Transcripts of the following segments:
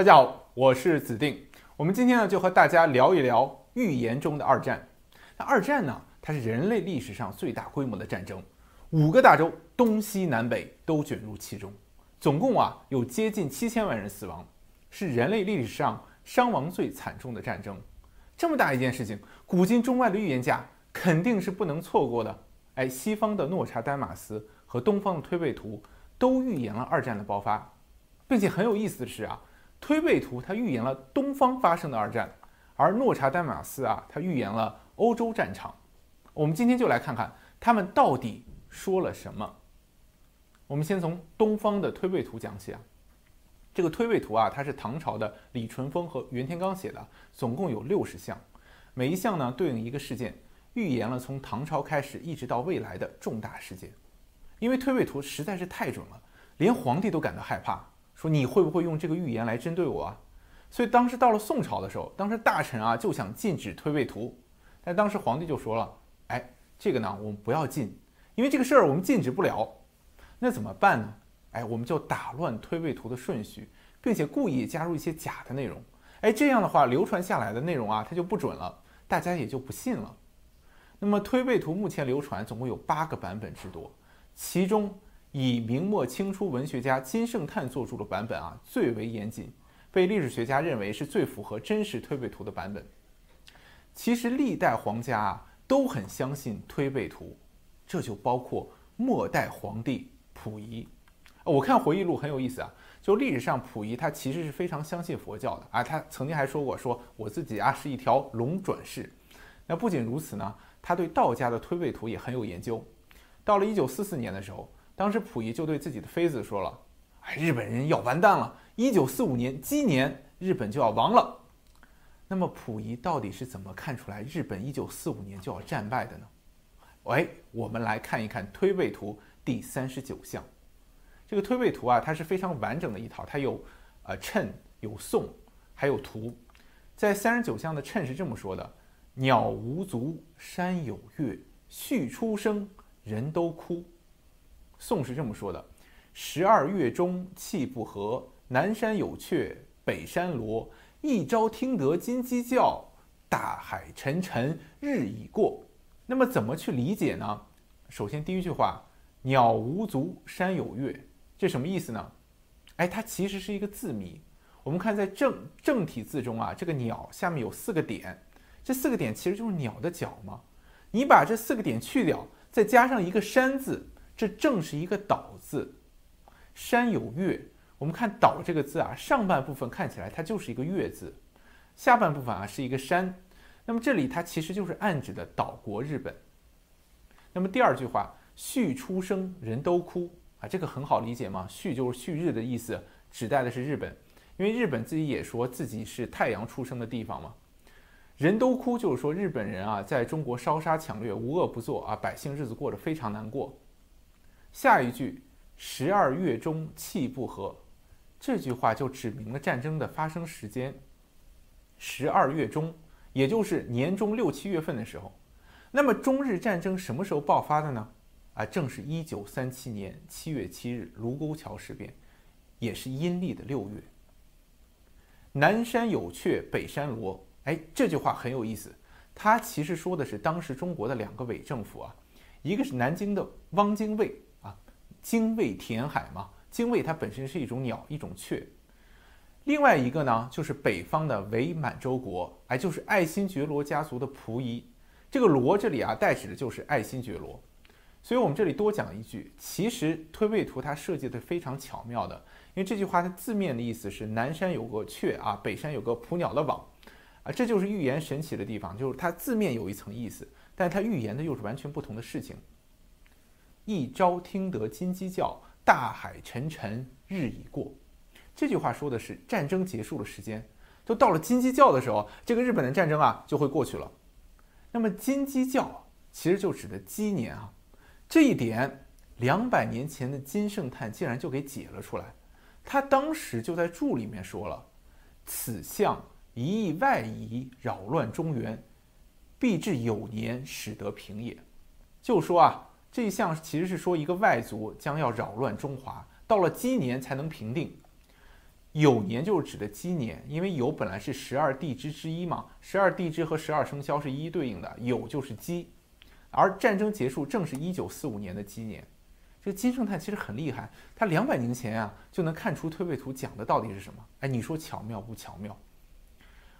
大家好，我是子定。我们今天呢，就和大家聊一聊预言中的二战。那二战呢，它是人类历史上最大规模的战争，五个大洲东西南北都卷入其中，总共啊有接近七千万人死亡，是人类历史上伤亡最惨重的战争。这么大一件事情，古今中外的预言家肯定是不能错过的。哎，西方的诺查丹马斯和东方的推背图都预言了二战的爆发，并且很有意思的是啊。推背图它预言了东方发生的二战，而诺查丹马斯啊，他预言了欧洲战场。我们今天就来看看他们到底说了什么。我们先从东方的推背图讲起啊。这个推背图啊，它是唐朝的李淳风和袁天罡写的，总共有六十项，每一项呢对应一个事件，预言了从唐朝开始一直到未来的重大事件。因为推背图实在是太准了，连皇帝都感到害怕。说你会不会用这个预言来针对我啊？所以当时到了宋朝的时候，当时大臣啊就想禁止推背图，但当时皇帝就说了：“哎，这个呢我们不要禁，因为这个事儿我们禁止不了。那怎么办呢？哎，我们就打乱推背图的顺序，并且故意加入一些假的内容。哎，这样的话流传下来的内容啊它就不准了，大家也就不信了。那么推背图目前流传总共有八个版本之多，其中。以明末清初文学家金圣叹作出的版本啊最为严谨，被历史学家认为是最符合真实推背图的版本。其实历代皇家啊都很相信推背图，这就包括末代皇帝溥仪。我看回忆录很有意思啊，就历史上溥仪他其实是非常相信佛教的啊，他曾经还说过说我自己啊是一条龙转世。那不仅如此呢，他对道家的推背图也很有研究。到了一九四四年的时候。当时溥仪就对自己的妃子说了：“哎，日本人要完蛋了！一九四五年鸡年，日本就要亡了。”那么溥仪到底是怎么看出来日本一九四五年就要战败的呢？喂，我们来看一看推背图第三十九项。这个推背图啊，它是非常完整的一套，它有呃谶、有颂，还有图。在三十九项的谶是这么说的：“鸟无足，山有月，畜出生，人都哭。”宋是这么说的：“十二月中气不和，南山有雀，北山罗。一朝听得金鸡叫，大海沉沉日已过。”那么怎么去理解呢？首先第一句话“鸟无足，山有月”，这什么意思呢？哎，它其实是一个字谜。我们看在正正体字中啊，这个“鸟”下面有四个点，这四个点其实就是鸟的脚嘛。你把这四个点去掉，再加上一个“山”字。这正是一个岛字，山有月。我们看岛这个字啊，上半部分看起来它就是一个月字，下半部分啊是一个山。那么这里它其实就是暗指的岛国日本。那么第二句话，旭出生人都哭啊，这个很好理解嘛，旭就是旭日的意思，指代的是日本，因为日本自己也说自己是太阳出生的地方嘛。人都哭就是说日本人啊在中国烧杀抢掠，无恶不作啊，百姓日子过得非常难过。下一句“十二月中气不和”，这句话就指明了战争的发生时间。十二月中，也就是年中六七月份的时候。那么中日战争什么时候爆发的呢？啊，正是一九三七年七月七日卢沟桥事变，也是阴历的六月。南山有雀，北山罗。哎，这句话很有意思，它其实说的是当时中国的两个伪政府啊，一个是南京的汪精卫。精卫填海嘛，精卫它本身是一种鸟，一种雀。另外一个呢，就是北方的伪满洲国，哎，就是爱新觉罗家族的溥仪。这个罗这里啊，代指的就是爱新觉罗。所以我们这里多讲一句，其实推背图它设计的非常巧妙的，因为这句话它字面的意思是南山有个雀啊，北山有个捕鸟的网，啊，这就是预言神奇的地方，就是它字面有一层意思，但它预言的又是完全不同的事情。一朝听得金鸡叫，大海沉沉日已过。这句话说的是战争结束的时间，都到了金鸡叫的时候，这个日本的战争啊就会过去了。那么金鸡叫其实就指的鸡年啊，这一点两百年前的金圣叹竟然就给解了出来。他当时就在注里面说了：“此象一意外夷，扰乱中原，必至有年，使得平也。”就说啊。这一项其实是说一个外族将要扰乱中华，到了鸡年才能平定。酉年就是指的鸡年，因为酉本来是十二地支之一嘛，十二地支和十二生肖是一一对应的，酉就是鸡，而战争结束正是一九四五年的鸡年。这金圣叹其实很厉害，他两百年前啊就能看出推背图讲的到底是什么。哎，你说巧妙不巧妙？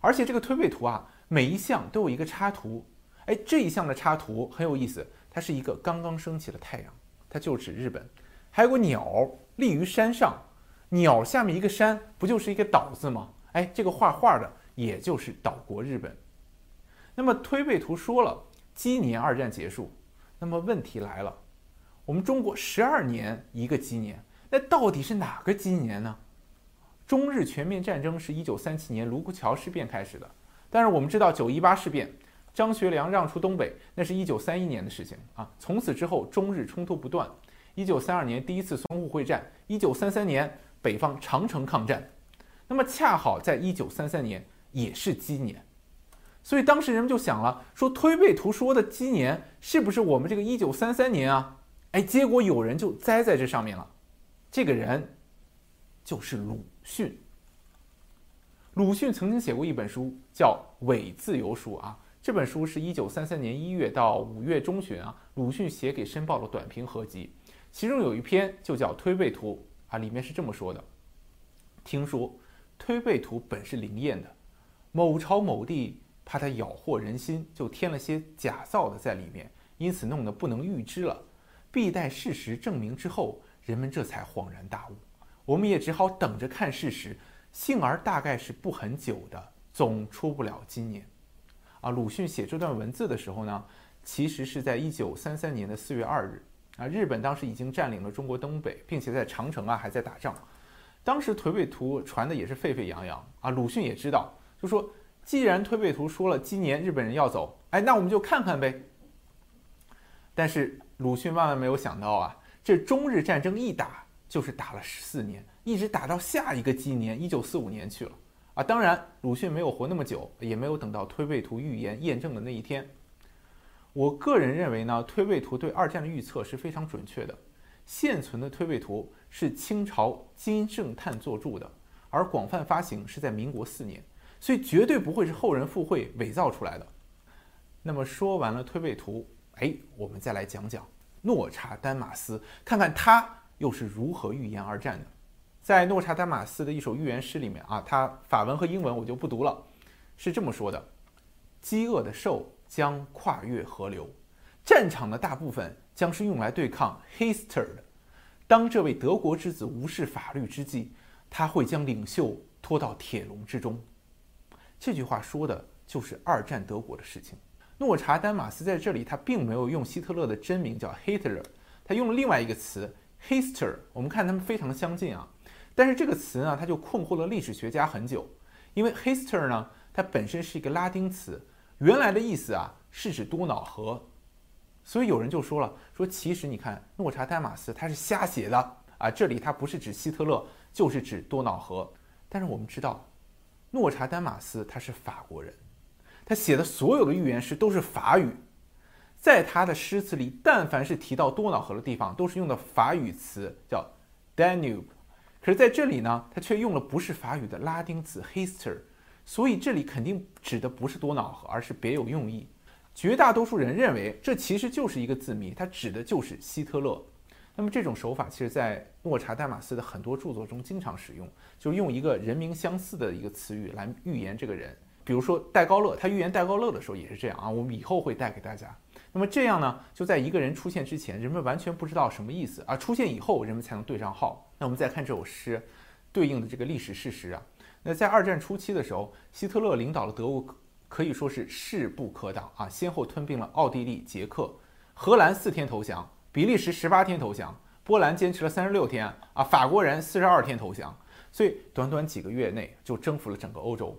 而且这个推背图啊，每一项都有一个插图。哎，这一项的插图很有意思，它是一个刚刚升起的太阳，它就指日本。还有个鸟立于山上，鸟下面一个山，不就是一个岛字吗？哎，这个画画的也就是岛国日本。那么推背图说了，鸡年二战结束。那么问题来了。我们中国十二年一个鸡年，那到底是哪个鸡年呢？中日全面战争是一九三七年卢沟桥事变开始的，但是我们知道九一八事变，张学良让出东北，那是一九三一年的事情啊。从此之后，中日冲突不断。一九三二年第一次淞沪会战，一九三三年北方长城抗战，那么恰好在一九三三年也是鸡年，所以当时人们就想了，说推背图说的鸡年是不是我们这个一九三三年啊？哎，结果有人就栽在这上面了，这个人就是鲁迅。鲁迅曾经写过一本书，叫《伪自由书》啊。这本书是一九三三年一月到五月中旬啊，鲁迅写给《申报》的短评合集，其中有一篇就叫《推背图》啊，里面是这么说的：听说推背图本是灵验的，某朝某地怕它咬惑人心，就添了些假造的在里面，因此弄得不能预知了。必待事实证明之后，人们这才恍然大悟。我们也只好等着看事实，幸而大概是不很久的，总出不了今年。啊，鲁迅写这段文字的时候呢，其实是在一九三三年的四月二日。啊，日本当时已经占领了中国东北，并且在长城啊还在打仗。当时推背图传的也是沸沸扬扬啊。鲁迅也知道，就说既然推背图说了今年日本人要走，哎，那我们就看看呗。但是。鲁迅万万没有想到啊，这中日战争一打就是打了十四年，一直打到下一个纪年一九四五年去了啊！当然，鲁迅没有活那么久，也没有等到推背图预言验证的那一天。我个人认为呢，推背图对二战的预测是非常准确的。现存的推背图是清朝金圣叹作著的，而广泛发行是在民国四年，所以绝对不会是后人附会伪造出来的。那么说完了推背图。哎，我们再来讲讲诺查丹马斯，看看他又是如何预言二战的。在诺查丹马斯的一首预言诗里面啊，他法文和英文我就不读了，是这么说的：饥饿的兽将跨越河流，战场的大部分将是用来对抗 Hister 的。当这位德国之子无视法律之际，他会将领袖拖到铁笼之中。这句话说的就是二战德国的事情。诺查丹马斯在这里，他并没有用希特勒的真名叫 Hitler，他用了另外一个词 Hister。我们看他们非常相近啊，但是这个词呢，它就困惑了历史学家很久，因为 Hister 呢，它本身是一个拉丁词，原来的意思啊是指多瑙河，所以有人就说了，说其实你看诺查丹马斯他是瞎写的啊，这里他不是指希特勒，就是指多瑙河。但是我们知道，诺查丹马斯他是法国人。他写的所有的预言诗都是法语，在他的诗词里，但凡是提到多瑙河的地方，都是用的法语词，叫 Danube。可是在这里呢，他却用了不是法语的拉丁词 Hister，所以这里肯定指的不是多瑙河，而是别有用意。绝大多数人认为这其实就是一个字谜，它指的就是希特勒。那么这种手法，其实在诺查丹马斯的很多著作中经常使用，就是用一个人名相似的一个词语来预言这个人。比如说戴高乐，他预言戴高乐的时候也是这样啊。我们以后会带给大家。那么这样呢，就在一个人出现之前，人们完全不知道什么意思啊。出现以后，人们才能对上号。那我们再看这首诗对应的这个历史事实啊。那在二战初期的时候，希特勒领导的德国可以说是势不可挡啊，先后吞并了奥地利、捷克、荷兰四天投降，比利时十八天投降，波兰坚持了三十六天啊，法国人四十二天投降，所以短短几个月内就征服了整个欧洲。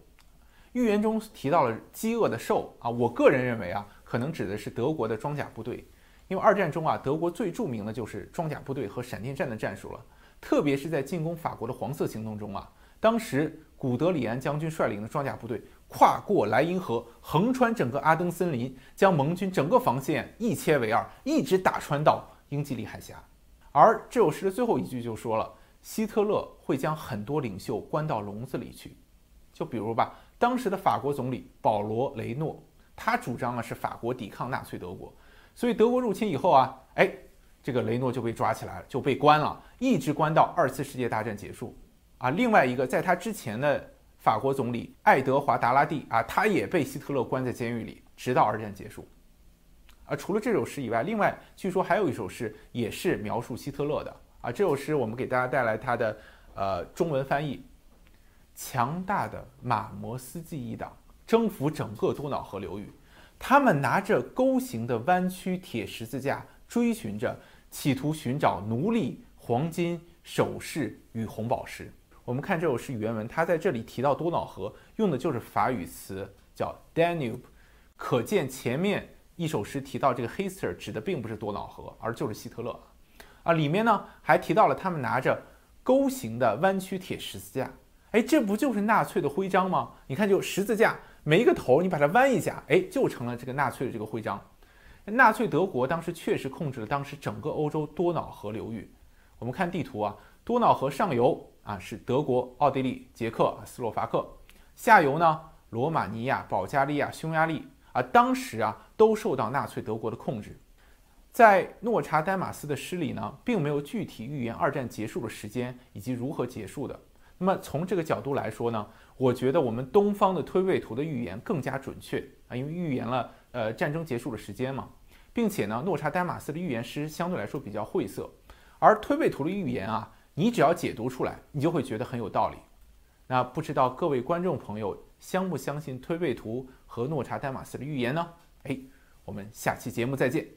预言中提到了饥饿的兽啊，我个人认为啊，可能指的是德国的装甲部队，因为二战中啊，德国最著名的就是装甲部队和闪电战的战术了，特别是在进攻法国的黄色行动中啊，当时古德里安将军率领的装甲部队跨过莱茵河，横穿整个阿登森林，将盟军整个防线一切为二，一直打穿到英吉利海峡。而这首诗的最后一句就说了：“希特勒会将很多领袖关到笼子里去。就比如吧，当时的法国总理保罗·雷诺，他主张啊是法国抵抗纳粹德国，所以德国入侵以后啊，哎，这个雷诺就被抓起来了，就被关了，一直关到二次世界大战结束。啊，另外一个在他之前的法国总理爱德华·达拉蒂啊，他也被希特勒关在监狱里，直到二战结束。啊，除了这首诗以外，另外据说还有一首诗也是描述希特勒的啊。这首诗我们给大家带来它的呃中文翻译。强大的马摩斯基一党征服整个多瑙河流域，他们拿着钩形的弯曲铁十字架，追寻着，企图寻找奴隶、黄金、首饰与红宝石。我们看这首诗原文，它在这里提到多瑙河，用的就是法语词叫 Danube，可见前面一首诗提到这个 Hitler 指的并不是多瑙河，而就是希特勒。啊，里面呢还提到了他们拿着钩形的弯曲铁十字架。哎，这不就是纳粹的徽章吗？你看，就十字架，每一个头你把它弯一下，哎，就成了这个纳粹的这个徽章。纳粹德国当时确实控制了当时整个欧洲多瑙河流域。我们看地图啊，多瑙河上游啊是德国、奥地利、捷克、斯洛伐克，下游呢罗马尼亚、保加利亚、匈牙利啊，当时啊都受到纳粹德国的控制。在诺查丹马斯的诗里呢，并没有具体预言二战结束的时间以及如何结束的。那么从这个角度来说呢，我觉得我们东方的推背图的预言更加准确啊，因为预言了呃战争结束的时间嘛，并且呢，诺查丹马斯的预言诗相对来说比较晦涩，而推背图的预言啊，你只要解读出来，你就会觉得很有道理。那不知道各位观众朋友相不相信推背图和诺查丹马斯的预言呢？哎，我们下期节目再见。